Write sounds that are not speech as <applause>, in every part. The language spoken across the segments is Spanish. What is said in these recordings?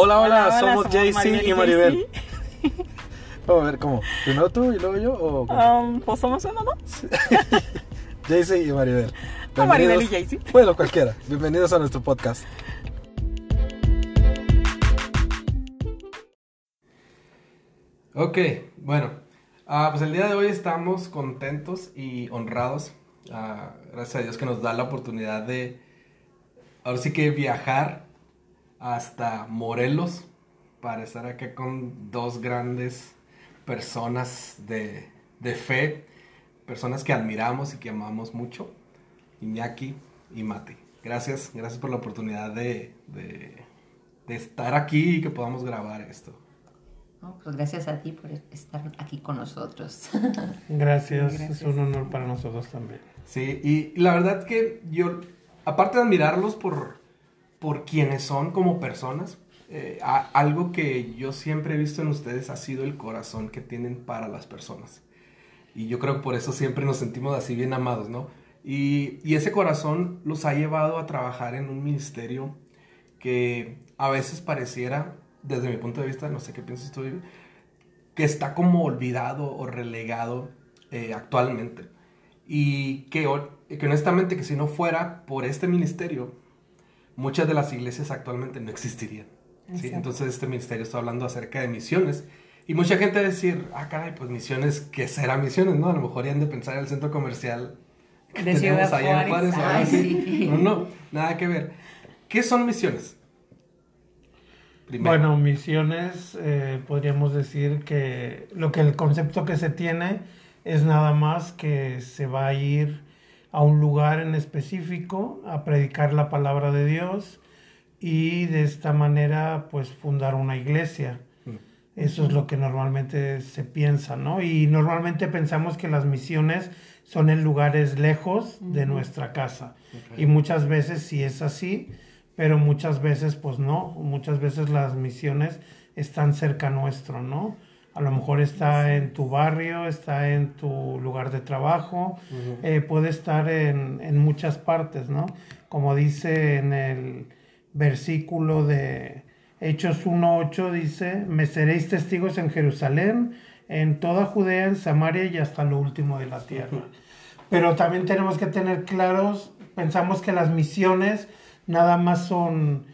Hola, hola, Hola, somos somos Maribel y Maribel. Vamos a ver cómo. Primero tú y luego yo o cómo? Um, pues somos uno, ¿no? <laughs> JC y Maribel. O Maribel y JC. Bueno, cualquiera. Bienvenidos a nuestro podcast. Ok, bueno, ah, pues el día de hoy estamos contentos y honrados. ah, gracias a Dios que nos da la oportunidad de, ahora sí que viajar hasta Morelos para estar acá con dos grandes personas de, de fe, personas que admiramos y que amamos mucho, Iñaki y Mati. Gracias, gracias por la oportunidad de, de, de estar aquí y que podamos grabar esto. No, pues gracias a ti por estar aquí con nosotros. Gracias, <laughs> gracias. es un honor para nosotros también. Sí, y la verdad que yo, aparte de admirarlos por, por quienes son como personas, eh, algo que yo siempre he visto en ustedes ha sido el corazón que tienen para las personas. Y yo creo que por eso siempre nos sentimos así bien amados, ¿no? Y, y ese corazón los ha llevado a trabajar en un ministerio que a veces pareciera, desde mi punto de vista, no sé qué piensas tú, que está como olvidado o relegado eh, actualmente. Y que, que honestamente que si no fuera por este ministerio, muchas de las iglesias actualmente no existirían. ¿sí? Entonces este ministerio está hablando acerca de misiones. Y mucha gente va a decir, ah, caray, pues misiones, ¿qué será misiones? ¿No? A lo mejor ya han de pensar en el centro comercial que De tenemos Ciudad allá en Juárez. Ay, sí. No, no, nada que ver. ¿Qué son misiones? Primero. Bueno, misiones, eh, podríamos decir que lo que el concepto que se tiene es nada más que se va a ir a un lugar en específico a predicar la palabra de Dios y de esta manera pues fundar una iglesia. Mm. Eso es lo que normalmente se piensa, ¿no? Y normalmente pensamos que las misiones son en lugares lejos de nuestra casa. Y muchas veces sí es así, pero muchas veces pues no. Muchas veces las misiones están cerca nuestro, ¿no? A lo mejor está en tu barrio, está en tu lugar de trabajo, eh, puede estar en, en muchas partes, ¿no? Como dice en el versículo de Hechos 1.8, dice, me seréis testigos en Jerusalén, en toda Judea, en Samaria y hasta lo último de la tierra. Pero también tenemos que tener claros, pensamos que las misiones nada más son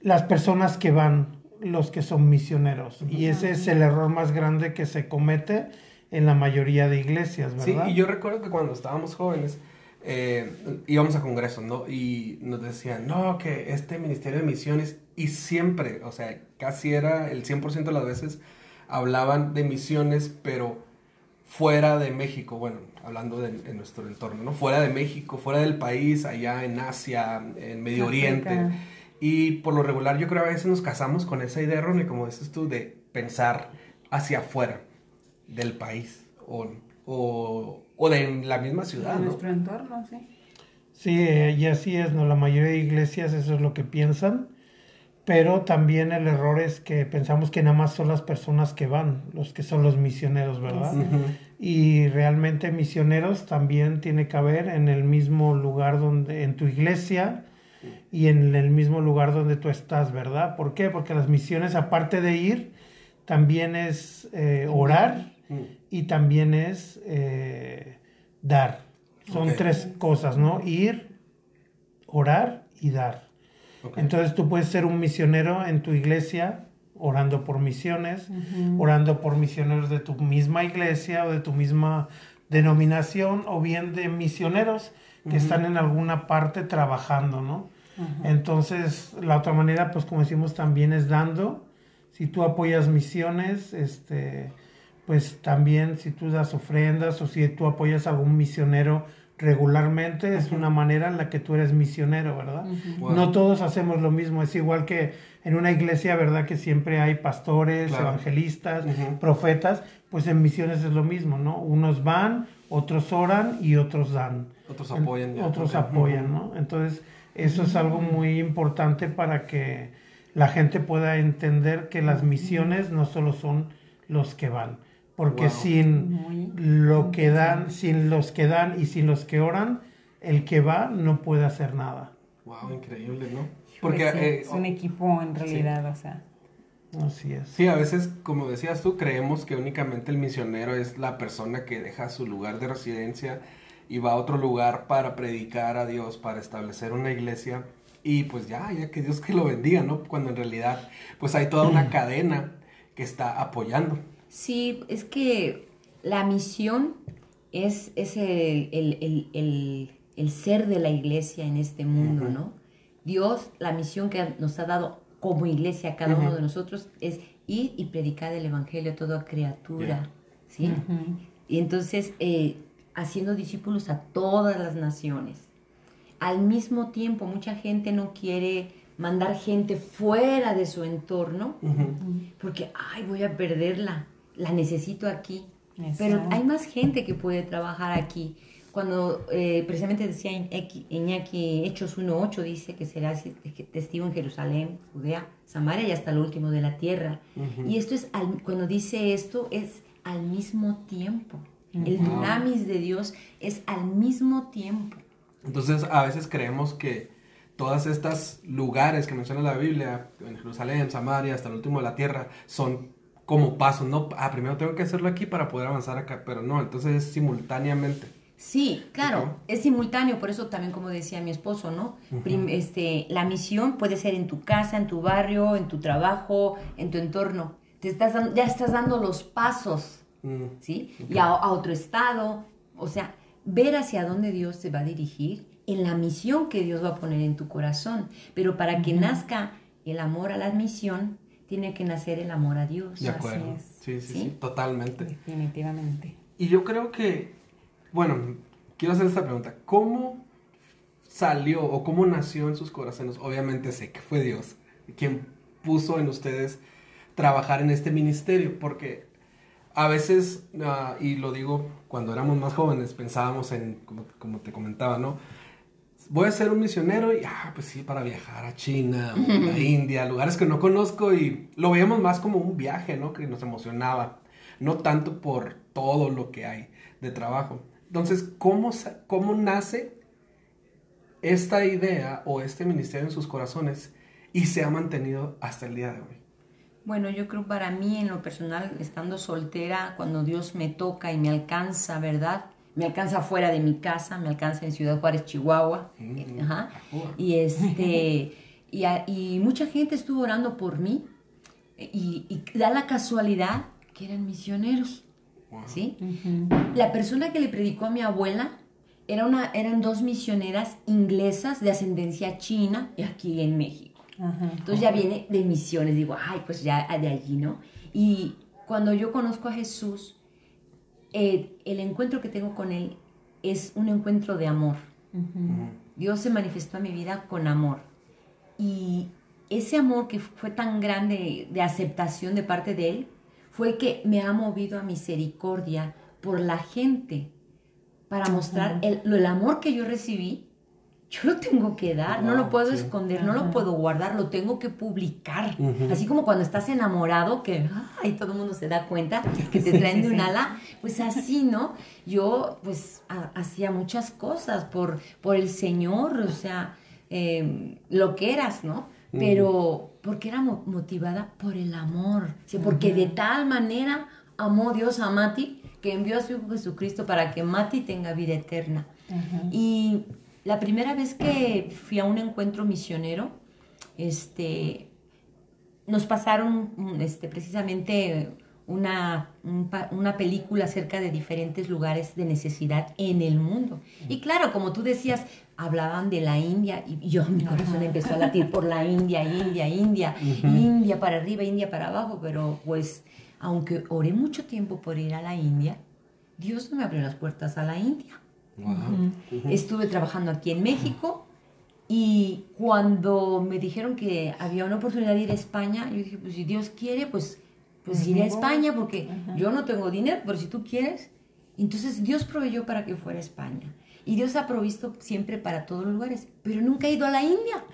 las personas que van, los que son misioneros. Y ese es el error más grande que se comete en la mayoría de iglesias, Sí, ¿verdad? y yo recuerdo que cuando estábamos jóvenes eh, íbamos a congresos, ¿no? Y nos decían, no, que este ministerio de misiones, y siempre, o sea, casi era el 100% de las veces, hablaban de misiones, pero fuera de México, bueno, hablando de, nuestro entorno, ¿no? Fuera de México, fuera del país, allá en Asia, en Medio Oriente. Y por lo regular yo creo a veces nos casamos con esa idea errónea, como dices tú, de pensar hacia afuera del país o, o, o de la misma ciudad, En ¿no? nuestro entorno, sí. Sí, y así es, ¿no? La mayoría de iglesias eso es lo que piensan, pero también el error es que pensamos que nada más son las personas que van, los que son los misioneros, ¿verdad? Y realmente misioneros también tiene que haber en el mismo lugar donde, en tu iglesia y en el mismo lugar donde tú estás, ¿verdad? ¿Por qué? Porque las misiones, aparte de ir, también es eh, orar Mm. y también es eh, dar. Son tres cosas, ¿no? Ir, orar y dar. Entonces tú puedes ser un misionero en tu iglesia, orando por misiones, orando por misioneros de tu misma iglesia o de tu misma denominación, o bien de misioneros que están en alguna parte trabajando, ¿no? Entonces, la otra manera, pues como decimos, también es dando. Si tú apoyas misiones, este, pues también si tú das ofrendas o si tú apoyas a algún misionero regularmente, es una manera en la que tú eres misionero, ¿verdad? Wow. No todos hacemos lo mismo, es igual que en una iglesia, ¿verdad? Que siempre hay pastores, Claro. evangelistas, profetas, pues en misiones es lo mismo, ¿no? Unos van, otros oran y otros dan. Otros apoyan. ya. Otros apoyan, ¿no? Entonces, eso es algo muy importante para que la gente pueda entender que las misiones no solo son los que van, porque Wow. sin lo que dan, sin los que dan y sin los que oran, el que va no puede hacer nada. Wow, increíble, ¿no? Porque Porque, eh, es un equipo en realidad, o sea. Así es. Sí, a veces, como decías tú, creemos que únicamente el misionero es la persona que deja su lugar de residencia y va a otro lugar para predicar a Dios, para establecer una iglesia y pues ya, ya que Dios que lo bendiga, ¿no? Cuando en realidad pues hay toda una cadena que está apoyando. Sí, es que la misión es, es el, el- el- el- el ser de la iglesia en este mundo, ¿no? Dios, la misión que nos ha dado como iglesia a cada uno de nosotros es ir y predicar el evangelio a toda criatura, ¿sí? Y entonces, eh, haciendo discípulos a todas las naciones. Al mismo tiempo, mucha gente no quiere mandar gente fuera de su entorno porque, ay, voy a perderla, la necesito aquí. Pero hay más gente que puede trabajar aquí. Cuando eh, precisamente decía Iñaki, Hechos 1.8, dice que será testigo en Jerusalén, Judea, Samaria y hasta lo último de la tierra. Y esto es, al- cuando dice esto, es al mismo tiempo. El Wow. dunamis de Dios es al mismo tiempo. Entonces, a veces creemos que todas estas lugares que menciona la Biblia, en Jerusalén, Samaria, hasta el último de la tierra, son como pasos, ¿no? Ah, primero tengo que hacerlo aquí para poder avanzar acá, pero no, entonces es simultáneamente. Sí, claro, es simultáneo, por eso también como decía mi esposo, ¿no? Prim- este, la misión puede ser en tu casa, en tu barrio, en tu trabajo, en tu entorno. Te estás ya estás dando los pasos, Mm, ¿sí? Y a, a otro estado, o sea, ver hacia dónde Dios te va a dirigir en la misión que Dios va a poner en tu corazón. Pero para que nazca el amor a la misión, tiene que nacer el amor a Dios. de acuerdo. es. Sí, sí, sí, ¿Sí? totalmente. Definitivamente. Y yo creo que, bueno, quiero hacer esta pregunta. ¿Cómo salió o cómo nació en sus corazones? Obviamente sé que fue Dios quien puso en ustedes trabajar en este ministerio, porque a veces, ah, y lo digo cuando éramos más jóvenes, pensábamos en, como, como te comentaba, ¿no? Voy a ser un misionero y, ah, pues sí, para viajar a China, o a <laughs> India, lugares que no conozco y lo veíamos más como un viaje, ¿no? Que nos emocionaba, no tanto por todo lo que hay de trabajo. Entonces, ¿cómo, cómo nace esta idea o este ministerio en sus corazones y se ha mantenido hasta el día de hoy? Bueno, yo creo para mí en lo personal, estando soltera, cuando Dios me toca y me alcanza, ¿verdad? Me alcanza fuera de mi casa, me alcanza en Ciudad Juárez, Chihuahua. Mm. Ajá. Y este y, a- y mucha gente estuvo orando por mí y, y da la casualidad que eran misioneros. Wow. ¿Sí? La persona que le predicó a mi abuela era una, eran dos misioneras inglesas de ascendencia china y aquí en México. Entonces ya viene de misiones, digo, ay, pues ya de allí, ¿no? Y cuando yo conozco a Jesús, eh, el encuentro que tengo con Él es un encuentro de amor. Dios se manifestó a mi vida con amor. Y ese amor que fue tan grande de aceptación de parte de Él, fue el que me ha movido a misericordia por la gente, para mostrar el, el amor que yo recibí. Yo lo tengo que dar, no lo Wow, puedo sí. esconder, no lo puedo guardar, lo tengo que publicar. Así como cuando estás enamorado, que ay, todo el mundo se da cuenta <laughs> que te traen de un ala, pues así, ¿no? Yo pues ha- hacía muchas cosas por, por el Señor, o sea, eh, lo que eras, ¿no? Pero porque era mo- motivada por el amor, o sea, porque de tal manera amó Dios a Mati que envió a su Hijo Jesucristo para que Mati tenga vida eterna. Y la primera vez que fui a un encuentro misionero, este, nos pasaron mm, este, precisamente una, un una película acerca de diferentes lugares de necesidad en el mundo. Y claro, como tú decías, hablaban de la India y yo, mi corazón empezó a latir por la India, India, India, India para arriba, India para abajo, pero pues aunque oré mucho tiempo por ir a la India, Dios no me abrió las puertas a la India. Wow. Estuve trabajando aquí en México y cuando me dijeron que había una oportunidad de ir a España, yo dije, pues si Dios quiere, pues, pues iré a España porque yo no tengo dinero, pero si tú quieres. Entonces Dios proveyó para que fuera a España. Y Dios ha provisto siempre para todos los lugares, pero nunca he ido a la India.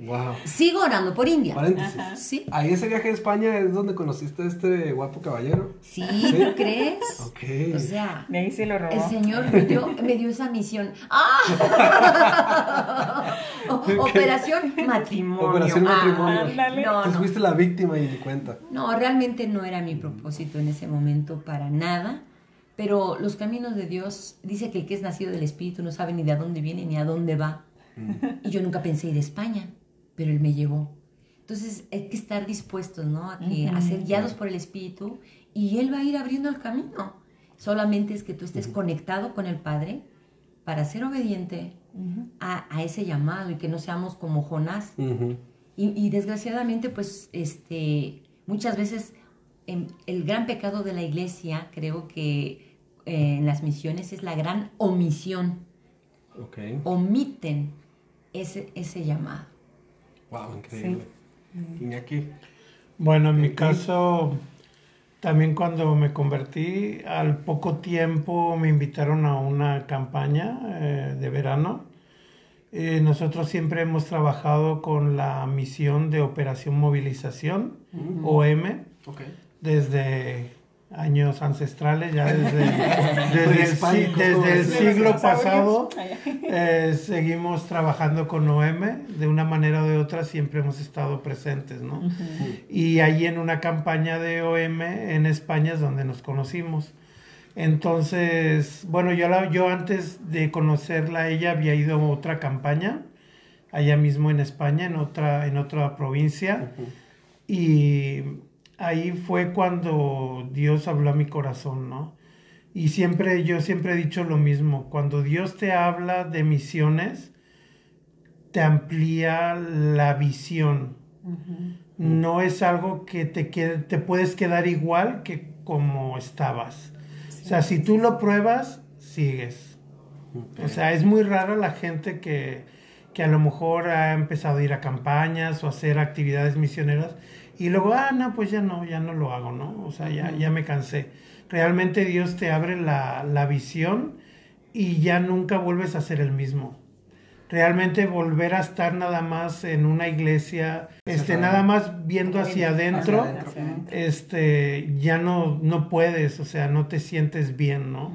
Wow. Sigo orando por India. Paréntesis. Sí. Ahí ese viaje a España es donde conociste a este guapo caballero. Sí, ¿tú crees? Ok. O sea, De ahí se lo robó. El Señor me dio, me dio esa misión. ¡Ah! <laughs> Operación matrimonio. Operación Ah, matrimonio. no, fuiste la víctima y ni cuenta. No, realmente no era mi propósito en ese momento para nada. Pero los caminos de Dios, dice que el que es nacido del Espíritu no sabe ni de dónde viene ni a dónde va. Y yo nunca pensé ir a España, pero Él me llevó. Entonces hay que estar dispuestos, ¿no? A, que, a ser guiados por el Espíritu y Él va a ir abriendo el camino. Solamente es que tú estés conectado con el Padre para ser obediente a, a ese llamado y que no seamos como Jonás. Y, y desgraciadamente, pues, este, muchas veces em, el gran pecado de la iglesia, creo que eh, en las misiones es la gran omisión. Ok. Omiten ese, ese llamado. Wow, increíble. Iñaki. Bueno, en mi caso, también cuando me convertí, al poco tiempo me invitaron a una campaña eh, de verano. Eh, nosotros siempre hemos trabajado con la misión de Operación Movilización, OM, Ok. desde años ancestrales, ya desde, <laughs> desde el, desde el siglo pasado. Eh, seguimos trabajando con OM, de una manera o de otra siempre hemos estado presentes, ¿no? Y ahí en una campaña de OM en España es donde nos conocimos. Entonces, bueno, yo, la- yo antes de conocerla ella había ido a otra campaña, allá mismo en España, en otra, en otra provincia. Y ahí fue cuando Dios habló a mi corazón, ¿no? Y siempre, yo siempre he dicho lo mismo, cuando Dios te habla de misiones, te amplía la visión. No es algo que te, quede- te puedes quedar igual que como estabas. o sea, si tú lo pruebas, sigues. O sea, es muy raro la gente que, que a lo mejor ha empezado a ir a campañas o a hacer actividades misioneras y luego, ah, no, pues ya no, ya no lo hago, ¿no? O sea, ya, ya me cansé. Realmente Dios te abre la, la visión y ya nunca vuelves a ser el mismo. Realmente volver a estar nada más en una iglesia, este, Cerrado. nada más viendo hacia adentro, Hacia adentro. Hacia adentro. este, ya no, no puedes, o sea, no te sientes bien, ¿no?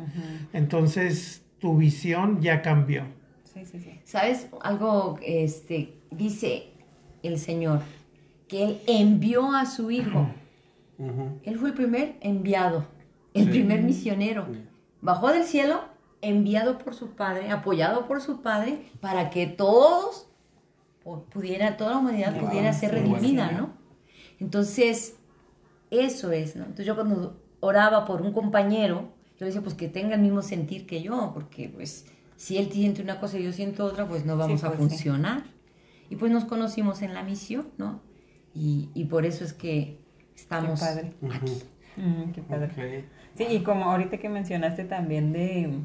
Entonces tu visión ya cambió. Sí, sí, sí. ¿Sabes? Algo, este, dice el Señor, que Él envió a su Hijo. <clears throat> Él fue el primer enviado, el Sí. primer misionero. Bajó del cielo, enviado por su Padre, apoyado por su Padre, para que todos pu- pudiera, toda la humanidad Wow, pudiera ser redimida. ¿no? Entonces, eso es, ¿no? Entonces yo cuando oraba por un compañero, yo le decía, pues que tenga el mismo sentir que yo, porque pues si él siente una cosa y yo siento otra, pues no vamos Sí, a pues, sí. funcionar. Y pues nos conocimos en la misión, ¿no? Y, y por eso es que estamos Qué padre. aquí. Mm, qué padre. Sí, y como ahorita que mencionaste también de,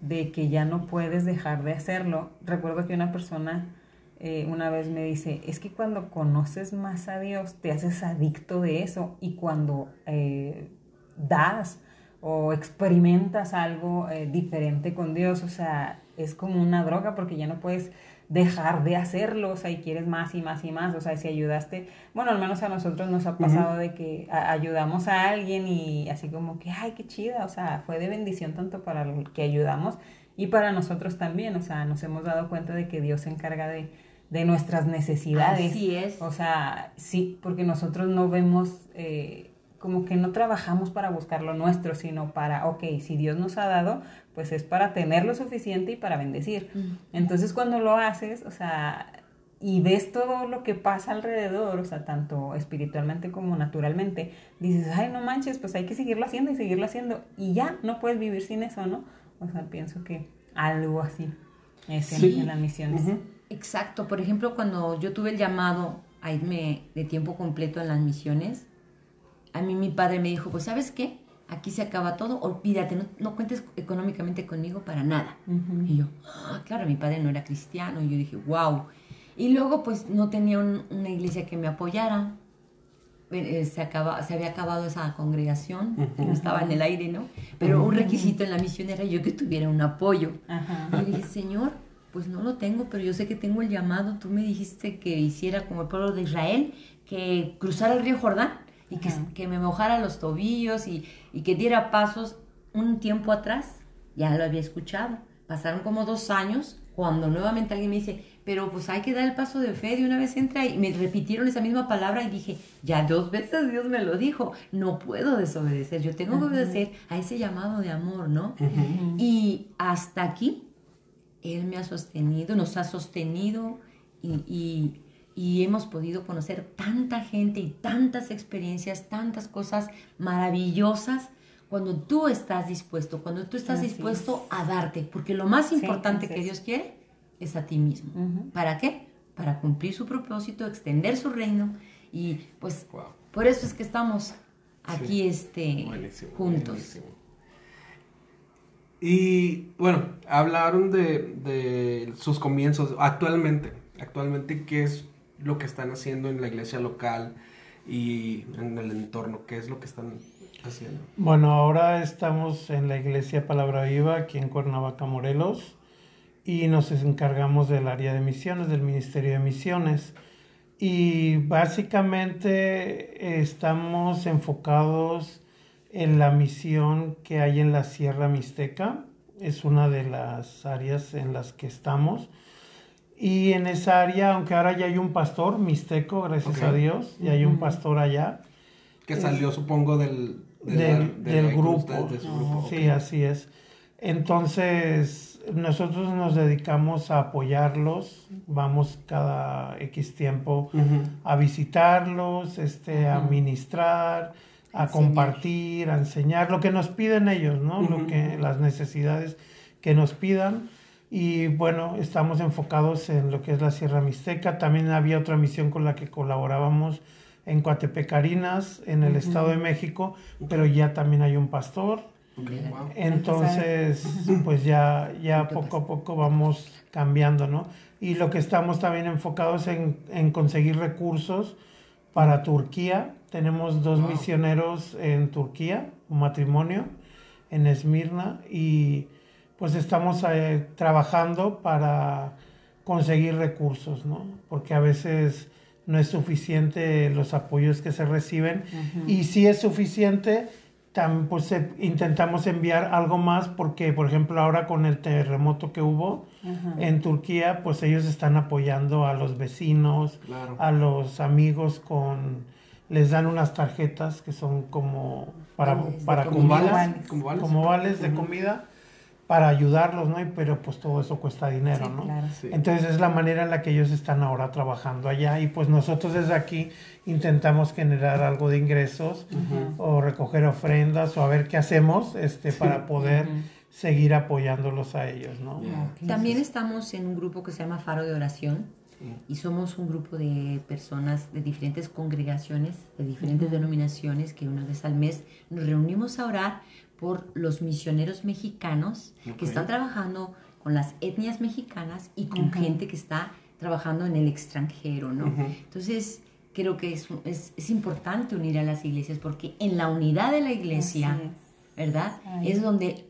de que ya no puedes dejar de hacerlo, recuerdo que una persona eh, una vez me dice, es que cuando conoces más a Dios te haces adicto de eso y cuando eh, das o experimentas algo eh, diferente con Dios, o sea, es como una droga porque ya no puedes dejar de hacerlo, o sea, y quieres más y más y más, o sea, si ayudaste, bueno, al menos a nosotros nos ha pasado de que a- ayudamos a alguien y así como que, ay, qué chida, o sea, fue de bendición tanto para el que ayudamos y para nosotros también, o sea, nos hemos dado cuenta de que Dios se encarga de, de nuestras necesidades. Así es. O sea, sí, porque nosotros no vemos, eh, como que no trabajamos para buscar lo nuestro, sino para, ok, si Dios nos ha dado, pues es para tener lo suficiente y para bendecir. Entonces cuando lo haces, o sea, y ves todo lo que pasa alrededor, o sea, tanto espiritualmente como naturalmente, dices, ay, no manches, pues hay que seguirlo haciendo y seguirlo haciendo. Y ya, no puedes vivir sin eso, ¿no? O sea, pienso que algo así es en, Sí. en las misiones. Ujú. Exacto, por ejemplo, cuando yo tuve el llamado a irme de tiempo completo en las misiones, a mí mi padre me dijo, pues sabes qué, aquí se acaba todo, olvídate, no, no cuentes económicamente conmigo para nada. Y yo, "Ah, claro, mi padre no era cristiano, y yo dije, wow. Y luego pues no tenía un- una iglesia que me apoyara. Eh, Se, acaba, se había acabado esa congregación, Ujú. estaba en el aire, ¿no? Pero un requisito en la misión era yo que tuviera un apoyo. Y yo dije, Señor, pues no lo tengo, pero yo sé que tengo el llamado. Tú me dijiste que hiciera como el pueblo de Israel, que cruzara el río Jordán y que, me mojara los tobillos y, y que diera pasos un tiempo atrás. Ya lo había escuchado. Pasaron como dos años Cuando nuevamente alguien me dice, pero pues hay que dar el paso de fe, de una vez entra y me repitieron esa misma palabra y dije, ya dos veces Dios me lo dijo, no puedo desobedecer, yo tengo que obedecer a ese llamado de amor, ¿no? Y hasta aquí, Él me ha sostenido, nos ha sostenido y, y, y hemos podido conocer tanta gente y tantas experiencias, tantas cosas maravillosas cuando tú estás dispuesto, cuando tú estás Así dispuesto a darte, porque lo más importante que. Dios quiere es a ti mismo. ¿Para qué? Para cumplir su propósito, extender su reino y pues Wow. por eso es que estamos aquí Sí. este, Buenísimo, juntos. buenísimo. Y bueno, hablaron de, de sus comienzos. Actualmente, actualmente, ¿qué es lo que están haciendo en la iglesia local y en el entorno? ¿Qué es lo que están haciendo? Bueno, ahora estamos en la iglesia Palabra Viva aquí en Cuernavaca, Morelos, y nos encargamos del área de misiones, del Ministerio de Misiones. Y básicamente eh, estamos enfocados en la misión que hay en la Sierra Mixteca. Es una de las áreas en las que estamos. Y en esa área, aunque ahora ya hay un pastor mixteco, gracias a Dios, ya hay un pastor allá. Que salió, supongo, del, Del- grupo. ustedes, de su grupo. Sí, así es. Entonces, nosotros nos dedicamos a apoyarlos, vamos cada X tiempo a visitarlos, este, a ministrar, a Enseñar. compartir, a enseñar, lo que nos piden ellos, ¿no? Lo que, las necesidades que nos pidan. Y bueno, estamos enfocados en lo que es la Sierra Mixteca. También había otra misión con la que colaborábamos en Coatepecarinas, en el Estado de México, pero ya también hay un pastor. Entonces, <laughs> pues ya, ya poco a poco vamos cambiando, ¿no? Y lo que estamos también enfocados en, en conseguir recursos para Turquía. Tenemos dos Wow. misioneros en Turquía, un matrimonio en Esmirna, y pues estamos eh, trabajando para conseguir recursos, ¿no? Porque a veces no es suficiente los apoyos que se reciben y si es suficiente, tam- pues eh, intentamos enviar algo más porque, por ejemplo, ahora con el terremoto que hubo en Turquía, pues ellos están apoyando a los vecinos, Claro. a los amigos con les dan unas tarjetas que son como para, Vales para Como vales, como vales. como vales de comida para ayudarlos, ¿no? Y, pero pues todo eso cuesta dinero, Sí, ¿no? claro. Sí. Entonces es la manera en la que ellos están ahora trabajando allá y pues nosotros desde aquí intentamos generar algo de ingresos Ujú. o recoger ofrendas o a ver qué hacemos este para poder Ujú. seguir apoyándolos a ellos, ¿no? Ok. También estamos en un grupo que se llama Faro de Oración y somos un grupo de personas de diferentes congregaciones, de diferentes denominaciones, que una vez al mes nos reunimos a orar por los misioneros mexicanos que están trabajando con las etnias mexicanas y con gente que está trabajando en el extranjero, ¿no? Entonces, creo que es, es, es importante unir a las iglesias porque en la unidad de la iglesia. ¿verdad? Ay. Es donde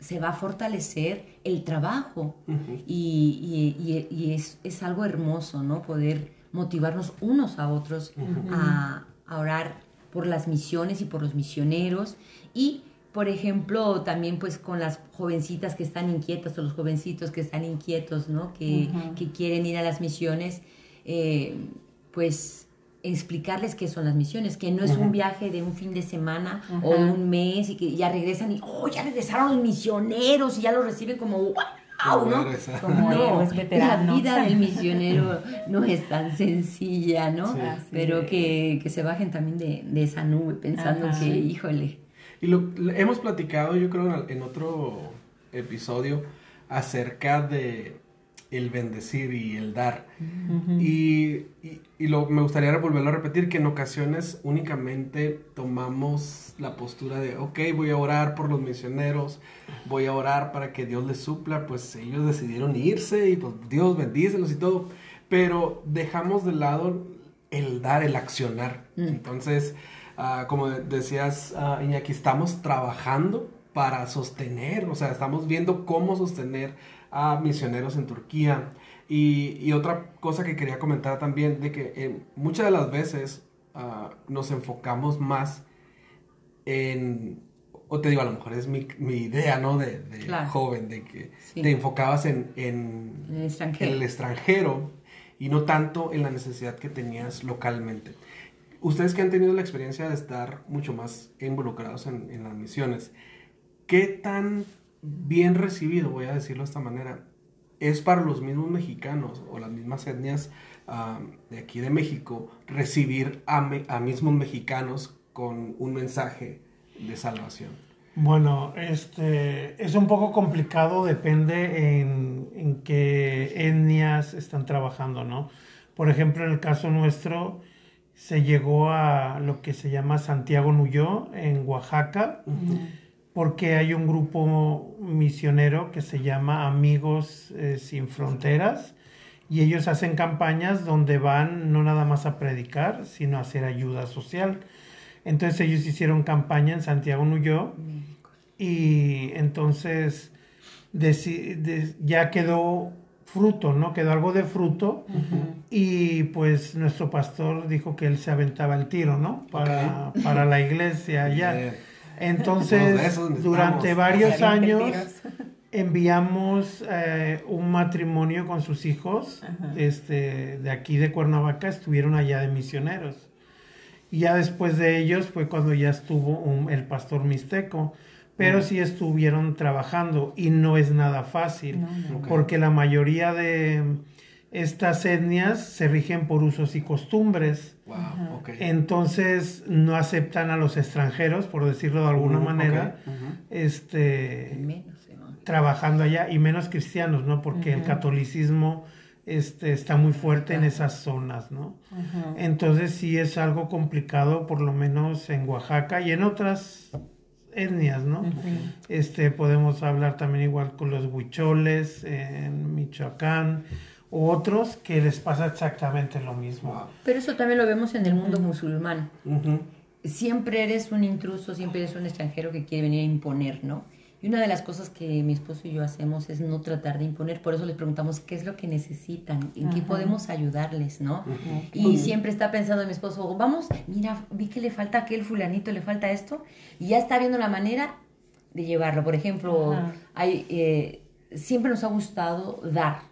se va a fortalecer el trabajo Ujú. y, y- y- y es, es algo hermoso, ¿no? Poder motivarnos unos a otros a, a orar por las misiones y por los misioneros y por ejemplo, también pues con las jovencitas que están inquietas o los jovencitos que están inquietos, ¿no? Que, que quieren ir a las misiones, eh, pues explicarles qué son las misiones, que no es un viaje de un fin de semana Ajá. o de un mes y que ya regresan y, oh, ya regresaron los misioneros y ya los reciben como, wow, Como ¿no? eres, ah. Como héroes la vida del misionero no es tan sencilla, ¿no? Sí. Pero es. que, que se bajen también de, de esa nube pensando Ajá. que, híjole, Y lo, hemos platicado, yo creo, en, otro episodio acerca de el bendecir y el dar. Y- y lo, me gustaría volverlo a repetir, que en ocasiones únicamente tomamos la postura de, ok, voy a orar por los misioneros, voy a orar para que Dios les supla, pues ellos decidieron irse y pues Dios bendícelos y todo, pero dejamos de lado el dar, el accionar. Mm. Entonces, ah, como decías, ah, Iñaki, estamos trabajando para sostener, o sea, estamos viendo cómo sostener a misioneros en Turquía. Y, y otra cosa que quería comentar también, de que eh, muchas de las veces ah, nos enfocamos más en o te digo, a lo mejor es mi, mi idea, ¿no? De, de Claro. joven, de que Sí. te enfocabas en, en, En el extranjero. en el extranjero y no tanto en la necesidad que tenías localmente. Ustedes que han tenido la experiencia de estar mucho más involucrados en, las misiones, ¿qué tan bien recibido, voy a decirlo de esta manera, es para los mismos mexicanos o las mismas etnias ah, de aquí de México recibir a mismos mexicanos con un mensaje de salvación? Bueno, este es un poco complicado, depende en, en qué etnias están trabajando, ¿no? Por ejemplo, en el caso nuestro, se llegó a lo que se llama Santiago Nuyó, en Oaxaca, porque hay un grupo misionero que se llama Amigos eh, Sin Fronteras, y ellos hacen campañas donde van no nada más a predicar, sino a hacer ayuda social. Entonces ellos hicieron campaña en Santiago Nuyó y entonces ya quedó fruto, ¿no? Quedó algo de fruto y pues nuestro pastor dijo que él se aventaba el tiro, ¿no? Para, para la iglesia allá. Entonces, durante varios años enviamos eh, un matrimonio con sus hijos este, de aquí de Cuernavaca, estuvieron allá de misioneros. Y ya después de ellos fue cuando ya estuvo un- el pastor mixteco. Pero sí estuvieron trabajando y no es nada fácil, No, no. Ok. porque la mayoría de estas etnias se rigen por usos y costumbres. Wow. Entonces no aceptan a los extranjeros, por decirlo de alguna manera, este, Menos, ¿no? trabajando allá y menos cristianos, ¿no? Porque el catolicismo este, está muy fuerte en esas zonas, ¿no? Entonces sí es algo complicado, por lo menos en Oaxaca y en otras etnias, ¿no? Este podemos hablar también igual con los huicholes en Michoacán u otros que les pasa exactamente lo mismo. Pero eso también lo vemos en el mundo musulmán. Siempre eres un intruso, siempre eres un extranjero que quiere venir a imponer, ¿no? Y una de las cosas que mi esposo y yo hacemos es no tratar de imponer, por eso les preguntamos qué es lo que necesitan, en qué podemos ayudarles, ¿no? Y siempre está pensando mi esposo, vamos, mira, vi que le falta a aquel fulanito, le falta esto, y ya está viendo la manera de llevarlo. Por ejemplo, hay, eh, siempre nos ha gustado dar.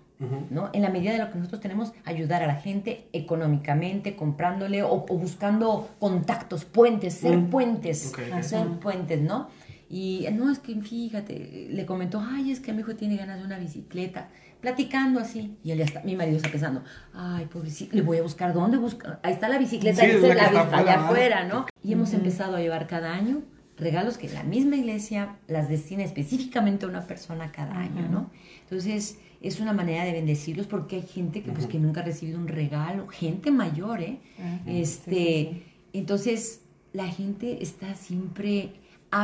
¿no? En la medida de lo que nosotros tenemos, ayudar a la gente económicamente, comprándole o, o buscando contactos, puentes, ser puentes, Ok, ok. ser puentes, ¿no? Y no, es que fíjate, le comentó, ay, es que mi hijo tiene ganas de una bicicleta, platicando así. Y él ya está, mi marido está pensando, ay, pobrecito, le voy a buscar, ¿dónde buscar? Ahí está la bicicleta, Sí, dice la la afuera, allá afuera, ¿no? Y hemos empezado a llevar cada año regalos que la misma iglesia las destina específicamente a una persona cada año, ¿no? Entonces, es una manera de bendecirlos porque hay gente que, pues, que nunca ha recibido un regalo, gente mayor, ¿eh? Este, sí, sí, entonces, la gente está siempre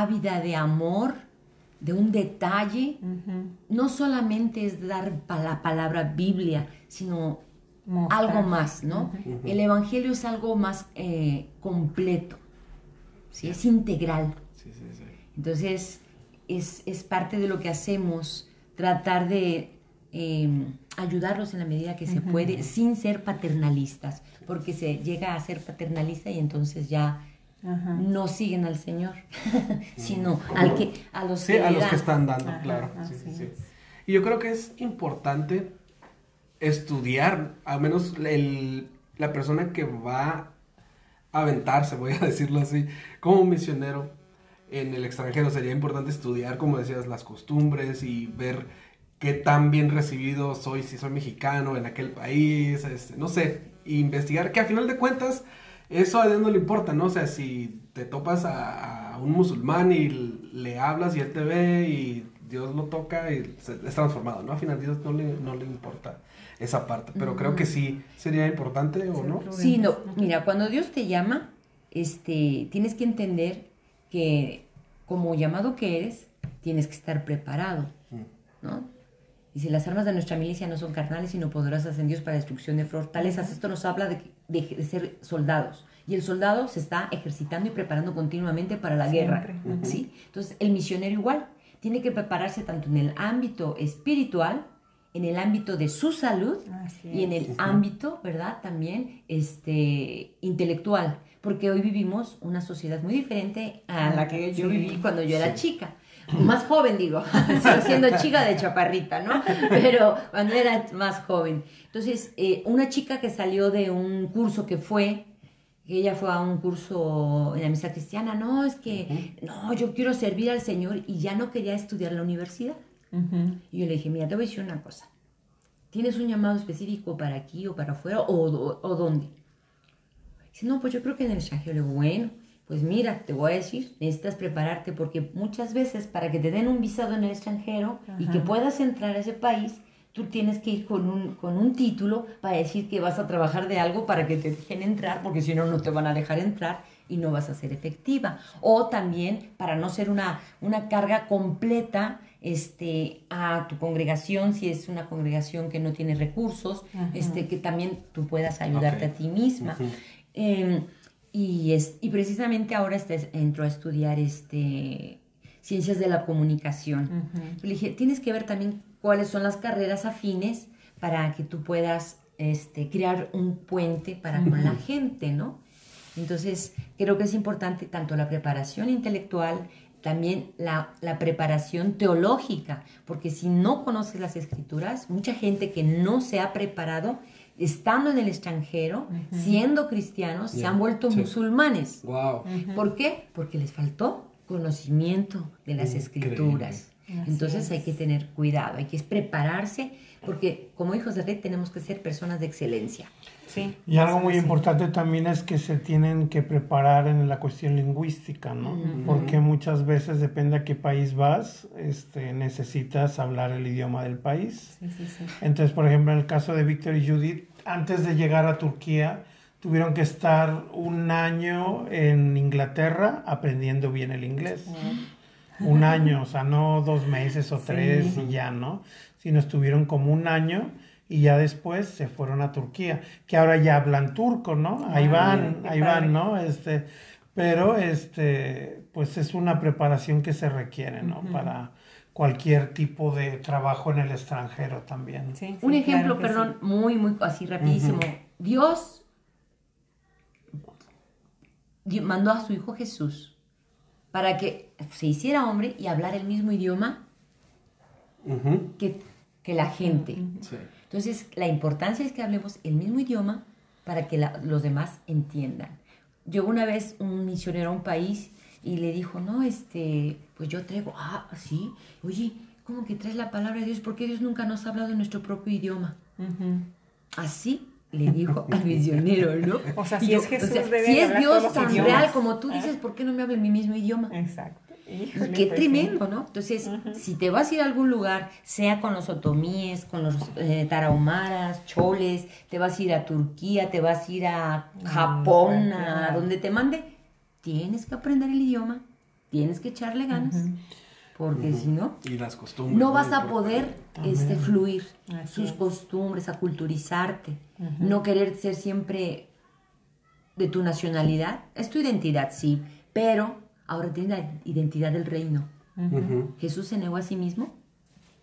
ávida de amor, de un detalle. No solamente es dar pa- la palabra Biblia, sino Mostrar. algo más, ¿no? El Evangelio es algo más eh, completo, ¿sí? Es integral. Sí, sí, sí. Entonces, es, es parte de lo que hacemos, tratar de eh, ayudarlos en la medida que se puede, sin ser paternalistas, porque se llega a ser paternalista y entonces ya Ajá. no siguen al Señor, <laughs> sino al que, a los Sí, que a le los que dan. están dando, Ajá, claro. Sí, sí. Y yo creo que es importante estudiar, al menos el- la persona que va a aventarse, voy a <laughs> decirlo así, como misionero en el extranjero, sería importante estudiar, como decías, las costumbres y ver qué tan bien recibido soy, si soy mexicano en aquel país, este, no sé, e investigar, que a final de cuentas eso a Dios no le importa, ¿no? O sea, si te topas a, a un musulmán y le hablas y él te ve y Dios lo toca y se- es transformado, ¿no? A final Dios no le, no le importa esa parte, pero creo que sí sería importante o no. Sí, no, mira, cuando Dios te llama, este, tienes que entender que como llamado que eres, tienes que estar preparado. ¿no? Dice, las armas de nuestra milicia no son carnales, sino poderosas en Dios para destrucción de fortalezas. Esto nos habla de, de- de ser soldados. Y el soldado se está ejercitando y preparando continuamente para la guerra. Siempre. ¿sí? Entonces, el misionero igual tiene que prepararse tanto en el ámbito espiritual, en el ámbito de su salud y en el ámbito, ¿verdad? También este, intelectual. porque hoy vivimos una sociedad muy diferente a la que yo viví cuando yo era chica. Más joven, digo, <laughs> siendo chica de chaparrita, ¿no? Pero cuando era más joven. Entonces, eh, una chica que salió de un curso que fue, que ella fue a un curso en la misa cristiana, no, es que, no, yo quiero servir al Señor y ya no quería estudiar la universidad. Y yo le dije, mira, te voy a decir una cosa. ¿Tienes un llamado específico para aquí o para afuera o, o dónde? Dice, no, pues yo creo que en el extranjero. Le digo, bueno, pues mira, te voy a decir, necesitas prepararte porque muchas veces para que te den un visado en el extranjero y que puedas entrar a ese país, tú tienes que ir con un, con un título para decir que vas a trabajar de algo para que te dejen entrar, porque si no, no te van a dejar entrar y no vas a ser efectiva. O también para no ser una, una carga completa este, a tu congregación, si es una congregación que no tiene recursos, este, que también tú puedas ayudarte a ti misma. Y, es, y precisamente ahora este, entró a estudiar este, ciencias de la comunicación. Le dije, tienes que ver también cuáles son las carreras afines para que tú puedas este, crear un puente para con la gente, ¿no? Entonces, creo que es importante tanto la preparación intelectual, también la, la, preparación teológica, porque si no conoces las escrituras, mucha gente que no se ha preparado estando en el extranjero, siendo cristianos, se han vuelto musulmanes. Wow. ¿Por qué? Porque les faltó conocimiento de las escrituras. Entonces hay que tener cuidado, hay que prepararse, porque como hijos de rey tenemos que ser personas de excelencia. Sí, y algo muy importante también es que se tienen que preparar en la cuestión lingüística, ¿no? Porque muchas veces, depende a qué país vas, este, necesitas hablar el idioma del país. Sí, sí, sí. Entonces, por ejemplo, en el caso de Víctor y Judith, antes de llegar a Turquía, tuvieron que estar un año en Inglaterra aprendiendo bien el inglés. Un año, o sea, no dos meses o tres y ya, ¿no? Sino estuvieron como un año y ya después se fueron a Turquía, que ahora ya hablan turco, ¿no? Ahí van, ahí van, ¿no? Este, pero este, pues es una preparación que se requiere, ¿no? Para cualquier tipo de trabajo en el extranjero también. Un ejemplo, perdón, muy, muy así rapidísimo. Dios, mandó a su hijo Jesús para que se hiciera hombre y hablar el mismo idioma que, que, la gente. Sí. Entonces, la importancia es que hablemos el mismo idioma para que los demás entiendan. Llegó una vez un misionero a un país y le dijo, no, este, pues yo traigo, ah, sí, oye, ¿cómo que traes la palabra de Dios? ¿Por qué Dios nunca nos ha hablado en nuestro propio idioma? Así le dijo al <laughs> misionero, ¿no? O sea, si es Jesús, si es Dios tan real como tú dices, ¿por qué no me habla en mi mismo idioma? Exacto. Qué pues tremendo, ¿no? Entonces, si te vas a ir a algún lugar, sea con los otomíes, con los eh, tarahumaras, choles, te vas a ir a Turquía, te vas a ir a mm, Japón, a donde te mande, tienes que aprender el idioma, tienes que echarle ganas. Porque si no, y las costumbres, no vas a poder este, fluir sus costumbres, a culturizarte, no querer ser siempre de tu nacionalidad. Es tu identidad, sí, pero ahora tiene la identidad del reino. Jesús se negó a sí mismo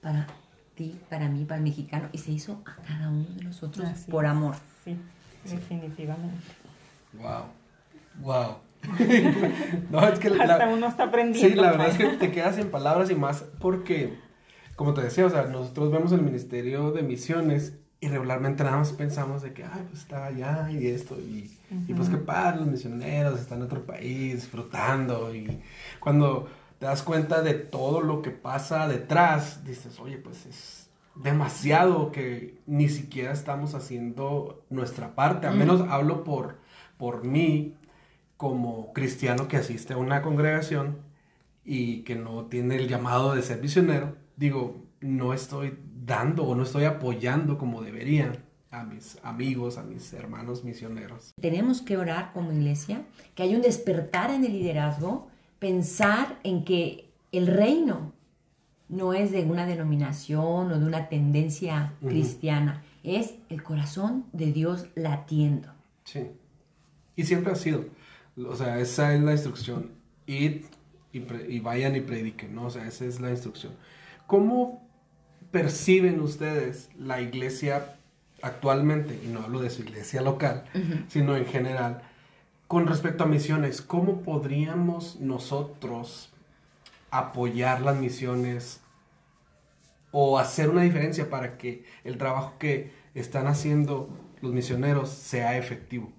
para ti, para mí, para el mexicano, y se hizo a cada uno de nosotros por amor. Sí, definitivamente. Wow, wow. <laughs> no, es que Hasta uno está aprendiendo. Sí, la verdad es que te quedas sin palabras y más porque, como te decía, o sea, nosotros vemos el Ministerio de Misiones y regularmente nada más pensamos de que, ay, pues está allá y esto, y, y pues qué padre, los misioneros están en otro país disfrutando, y cuando te das cuenta de todo lo que pasa detrás, dices, oye, pues es demasiado que ni siquiera estamos haciendo nuestra parte, al menos hablo por, por mí como cristiano que asiste a una congregación y que no tiene el llamado de ser misionero, digo, no estoy dando o no estoy apoyando como debería a mis amigos, a mis hermanos misioneros. Tenemos que orar como iglesia, que haya un despertar en el liderazgo, pensar en que el reino no es de una denominación o de una tendencia cristiana, es el corazón de Dios latiendo. Sí, y siempre ha sido, o sea, esa es la instrucción, id y, y vayan y prediquen, ¿no? O sea, esa es la instrucción. ¿Cómo perciben ustedes la iglesia actualmente, y no hablo de su iglesia local, sino en general, con respecto a misiones, ¿cómo podríamos nosotros apoyar las misiones o hacer una diferencia para que el trabajo que están haciendo los misioneros sea efectivo?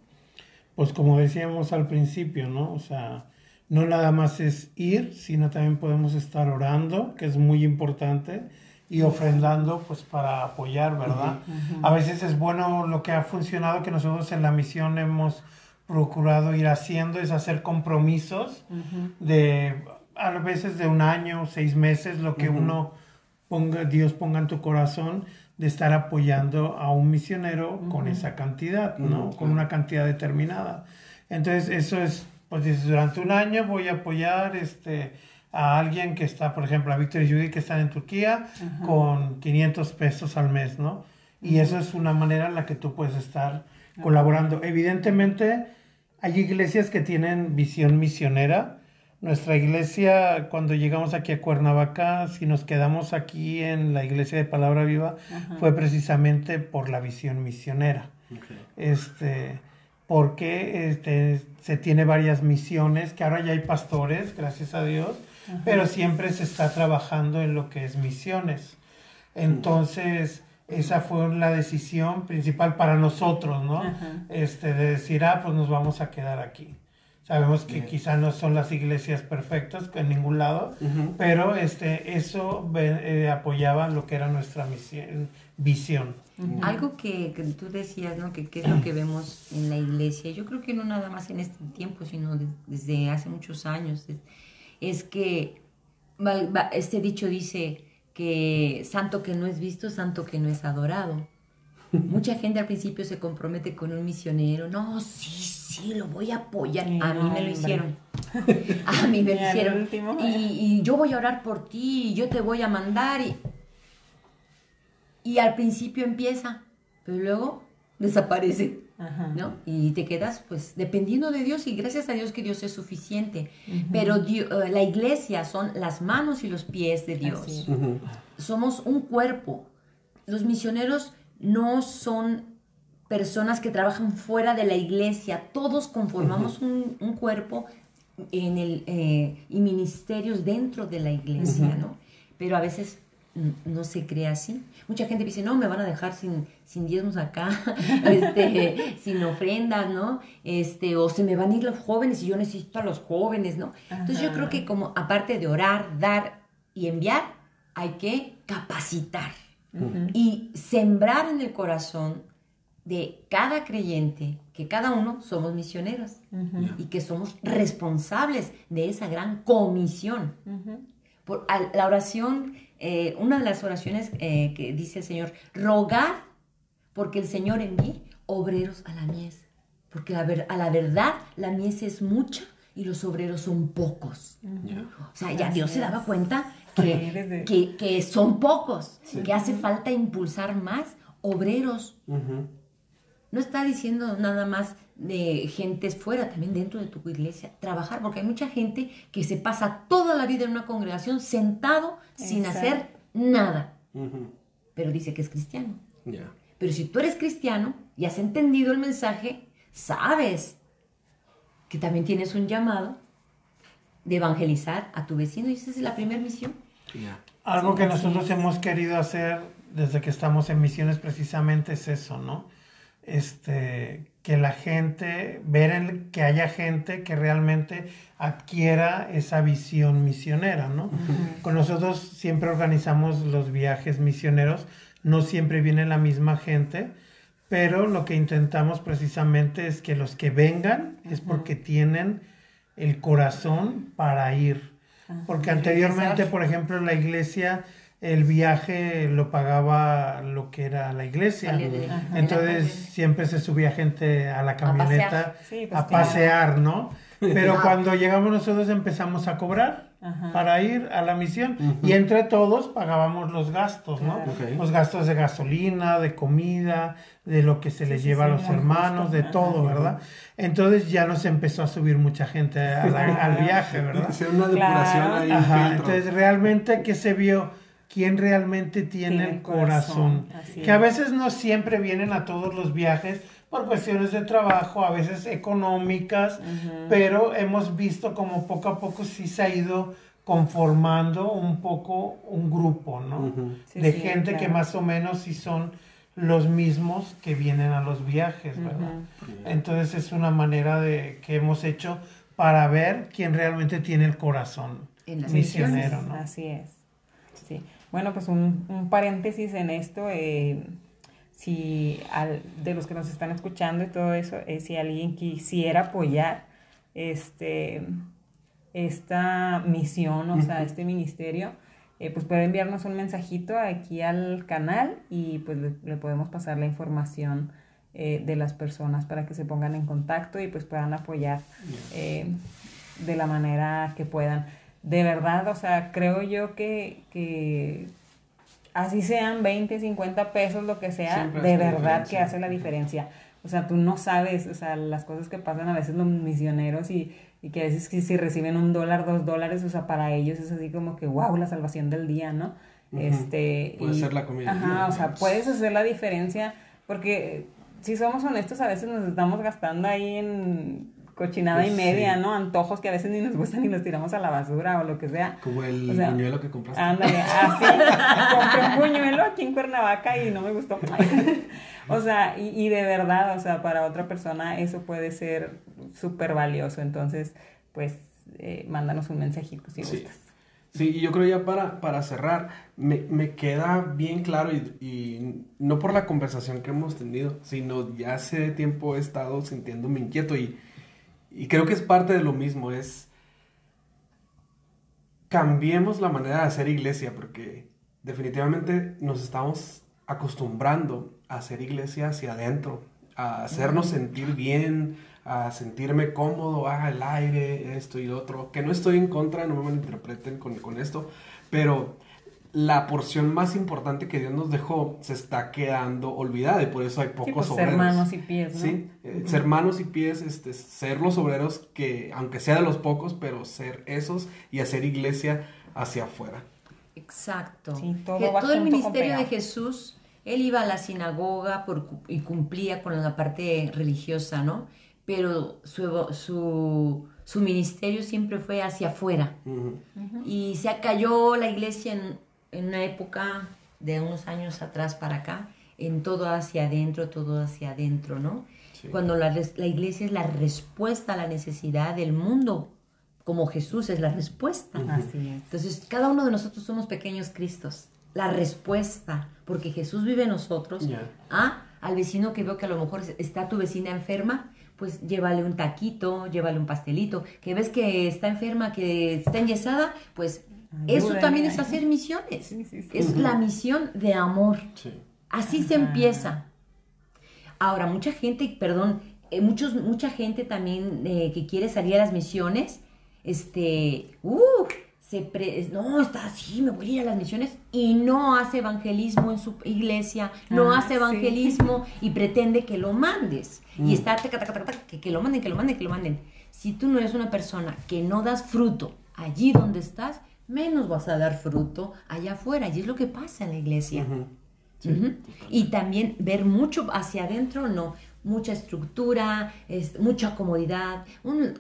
Pues como decíamos al principio, ¿no? O sea, no nada más es ir, sino también podemos estar orando, que es muy importante, y ofrendando, pues para apoyar, ¿verdad? A veces es bueno lo que ha funcionado, que nosotros en la misión hemos procurado ir haciendo, es hacer compromisos de, a veces de un año, seis meses, lo que uno ponga, Dios ponga en tu corazón, de estar apoyando a un misionero con esa cantidad, ¿no? Con una cantidad determinada. Entonces, eso es, pues dices, durante un año voy a apoyar este, a alguien que está, por ejemplo, a Víctor y Judy que están en Turquía con 500 pesos al mes, ¿no? Y eso es una manera en la que tú puedes estar colaborando. Evidentemente, hay iglesias que tienen visión misionera, nuestra iglesia, cuando llegamos aquí a Cuernavaca, si nos quedamos aquí en la iglesia de Palabra Viva, fue precisamente por la visión misionera. Este, porque este, se tiene varias misiones, que ahora ya hay pastores, gracias a Dios, pero siempre se está trabajando en lo que es misiones. Entonces, esa fue la decisión principal para nosotros, ¿no? Este, de decir, ah, pues nos vamos a quedar aquí. Sabemos que quizá no son las iglesias perfectas en ningún lado, pero este, eso eh, apoyaba lo que era nuestra misión, visión. Algo que, que, tú decías, ¿no? Que, es lo que vemos en la iglesia, yo creo que no nada más en este tiempo, sino desde hace muchos años, es, es que este dicho dice que santo que no es visto, santo que no es adorado. <laughs> Mucha gente al principio se compromete con un misionero. No, sí, sí, lo voy a apoyar. a mí me lo hicieron. <laughs> A mí me lo hicieron. Y, yo voy a orar por ti, y yo te voy a mandar. Y, y al principio empieza, pero luego desaparece. ¿no? Y te quedas, pues, dependiendo de Dios y gracias a Dios que Dios es suficiente. Pero eh, la iglesia son las manos y los pies de Dios. Somos un cuerpo. Los misioneros no son personas que trabajan fuera de la iglesia, todos conformamos un, cuerpo en el, eh, y ministerios dentro de la iglesia, ¿no? Pero a veces no se cree así. Mucha gente dice, no, me van a dejar sin, sin diezmos acá, <laughs> este, <laughs> sin ofrendas, ¿no? Este, o se me van a ir los jóvenes y yo necesito a los jóvenes, ¿no? Entonces yo creo que como aparte de orar, dar y enviar, hay que capacitar y sembrar en el corazón de cada creyente que cada uno somos misioneros y que somos responsables de esa gran comisión. Por, la oración, eh, una de las oraciones eh, que dice el Señor, rogar porque el Señor envíe obreros a la mies, porque a la verdad la mies es mucha y los obreros son pocos. O sea, ya Dios se daba cuenta <laughs> que, que, son pocos, que hace falta impulsar más obreros. No está diciendo nada más de gentes fuera, también dentro de tu iglesia, trabajar, porque hay mucha gente que se pasa toda la vida en una congregación sentado sin hacer nada, pero dice que es cristiano. Pero si tú eres cristiano y has entendido el mensaje, sabes que también tienes un llamado de evangelizar a tu vecino. Y esa es la primera misión. Algo que nosotros hemos querido hacer desde que estamos en misiones precisamente es eso, ¿no? Este, que la gente, ver que haya gente que realmente adquiera esa visión misionera, ¿no? Con nosotros siempre organizamos los viajes misioneros, no siempre viene la misma gente, pero lo que intentamos precisamente es que los que vengan es porque tienen el corazón para ir, porque anteriormente, por ejemplo, la iglesia, el viaje lo pagaba lo que era la iglesia. Entonces siempre se subía gente a la camioneta a pasear, pues ¿no? Pero <laughs> cuando llegamos nosotros empezamos a cobrar para ir a la misión. Y entre todos pagábamos los gastos, ¿no? Los gastos de gasolina, de comida, de lo que se les lleva a los hermanos, de todo, ¿verdad? Entonces ya nos empezó a subir mucha gente al viaje, ¿verdad? una depuración ahí. Entonces realmente que se vio quién realmente tiene, el corazón. Que a veces no siempre vienen a todos los viajes por cuestiones de trabajo, a veces económicas, pero hemos visto como poco a poco sí se ha ido conformando un poco un grupo, ¿no? de gente que más o menos sí son los mismos que vienen a los viajes, ¿verdad? Entonces es una manera de que hemos hecho para ver quién realmente tiene el corazón misionero, ¿no? Así es. Bueno, pues un, paréntesis en esto. Eh, si al, de los que nos están escuchando y todo eso, eh, si alguien quisiera apoyar este, esta misión, o sea, este ministerio, eh, pues puede enviarnos un mensajito aquí al canal y pues le, podemos pasar la información eh, de las personas para que se pongan en contacto y pues puedan apoyar de la manera que puedan. De verdad, o sea, creo yo que, que así sean 20, 50 pesos, lo que sea, de verdad que hace la diferencia. O sea, tú no sabes, o sea, las cosas que pasan a veces los misioneros y, y que a veces si, reciben un dólar, dos dólares, o sea, para ellos es así como que, wow, la salvación del día, ¿no? este, Puede ser la comida. Ajá, o sea, puedes hacer la diferencia porque si somos honestos, a veces nos estamos gastando ahí en cochinada pues y media, ¿no? Antojos que a veces ni nos gustan y los tiramos a la basura o lo que sea. Como el puñuelo que compraste. Ándale, así. <laughs> compré un puñuelo aquí en Cuernavaca y no me gustó. <laughs> o sea, y, y, de verdad, o sea, para otra persona eso puede ser súper valioso. Entonces, pues, eh, mándanos un mensajito si gustas. Sí, y yo creo ya para, para cerrar, me, me queda bien claro y, y, no por la conversación que hemos tenido, sino ya hace tiempo he estado sintiéndome inquieto y, y creo que es parte de lo mismo, es cambiemos la manera de hacer iglesia, porque definitivamente nos estamos acostumbrando a hacer iglesia hacia adentro, a hacernos sentir bien, a sentirme cómodo, ah, el aire, esto y lo otro, que no estoy en contra, no me malinterpreten con, con esto, pero la porción más importante que Dios nos dejó se está quedando olvidada y por eso hay pocos sí, pues, Ser manos y pies, ¿no? Sí, eh, ser manos y pies, este, ser los obreros que, aunque sea de los pocos, pero ser esos y hacer iglesia hacia afuera. Exacto. todo, que todo el ministerio de Jesús, él iba a la sinagoga por, y cumplía con la parte religiosa, ¿no? Pero su, su, su ministerio siempre fue hacia afuera. Y se cayó la iglesia en en una época de unos años atrás para acá, en todo hacia adentro, todo hacia adentro, ¿no? Cuando la, la, iglesia es la respuesta a la necesidad del mundo, como Jesús es la respuesta. Entonces, cada uno de nosotros somos pequeños Cristos, la respuesta, porque Jesús vive en nosotros. Ah, al vecino que veo que a lo mejor está tu vecina enferma, pues llévale un taquito, llévale un pastelito, que ves que está enferma, que está enyesada, pues eso también es hacer misiones. es la misión de amor. Así se empieza. Ahora, mucha gente, perdón, eh, muchos, mucha gente también eh, que quiere salir a las misiones, este, uh, se no, está así, me voy a ir a las misiones y no hace evangelismo en su iglesia, no ah, hace evangelismo y pretende que lo mandes. Y mm. está, que, que lo manden, que lo manden, que lo manden. Si tú no eres una persona que no das fruto allí donde estás, menos vas a dar fruto allá afuera. Y es lo que pasa en la iglesia. Y también ver mucho hacia adentro, no, mucha estructura, es, mucha comodidad,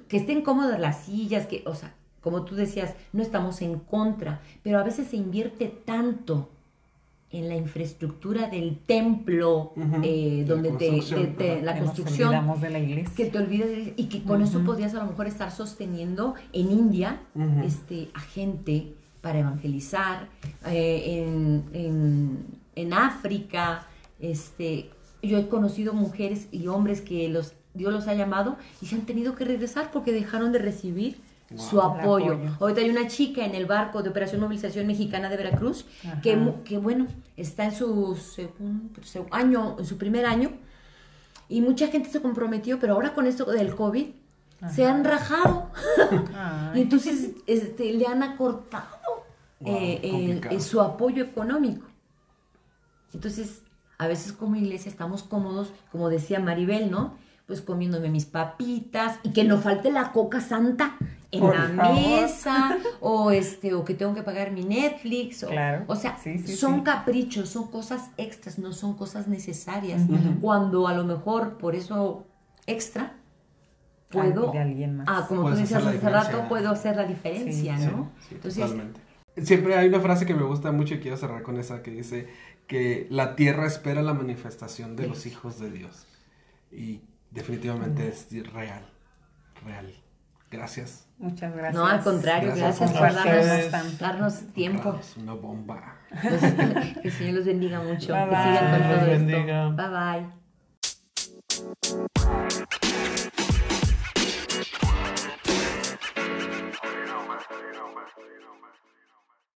que estén cómodas las sillas, que, o sea, como tú decías, no estamos en contra, pero a veces se invierte tanto en la infraestructura del templo, eh, donde te, la construcción, de la iglesia. que te olvidas y que con eso podrías a lo mejor estar sosteniendo en India este, a gente para evangelizar, eh, en, en, África, este, yo he conocido mujeres y hombres que los, Dios los ha llamado y se han tenido que regresar porque dejaron de recibir su apoyo. Ahorita hay una chica en el barco de Operación Movilización Mexicana de Veracruz que, que, bueno, está en su, año, en su primer año y mucha gente se comprometió, pero ahora con esto del COVID se han rajado. <laughs> y entonces este, le han acortado eh, eh, su apoyo económico. Entonces, a veces como iglesia estamos cómodos, como decía Maribel, ¿no? pues comiéndome mis papitas y que no falte la coca santa en Por la favor. mesa <laughs> o este o que tengo que pagar mi Netflix o, Claro. o sea Sí, sí, son sí. caprichos son cosas extras no son cosas necesarias cuando a lo mejor por eso extra puedo de alguien más. ah como tú decías hace rato puedo hacer la diferencia Sí, no Sí, entonces totalmente. Siempre hay una frase que me gusta mucho y quiero cerrar con esa que dice que la tierra espera la manifestación de los hijos de Dios. Y definitivamente es real, real. Gracias. Muchas gracias. No, al contrario, gracias, gracias por darnos, darnos, tiempo. Es una bomba. que el Señor los bendiga mucho. Bye, que sigan con todo bendiga. esto. Bye bye.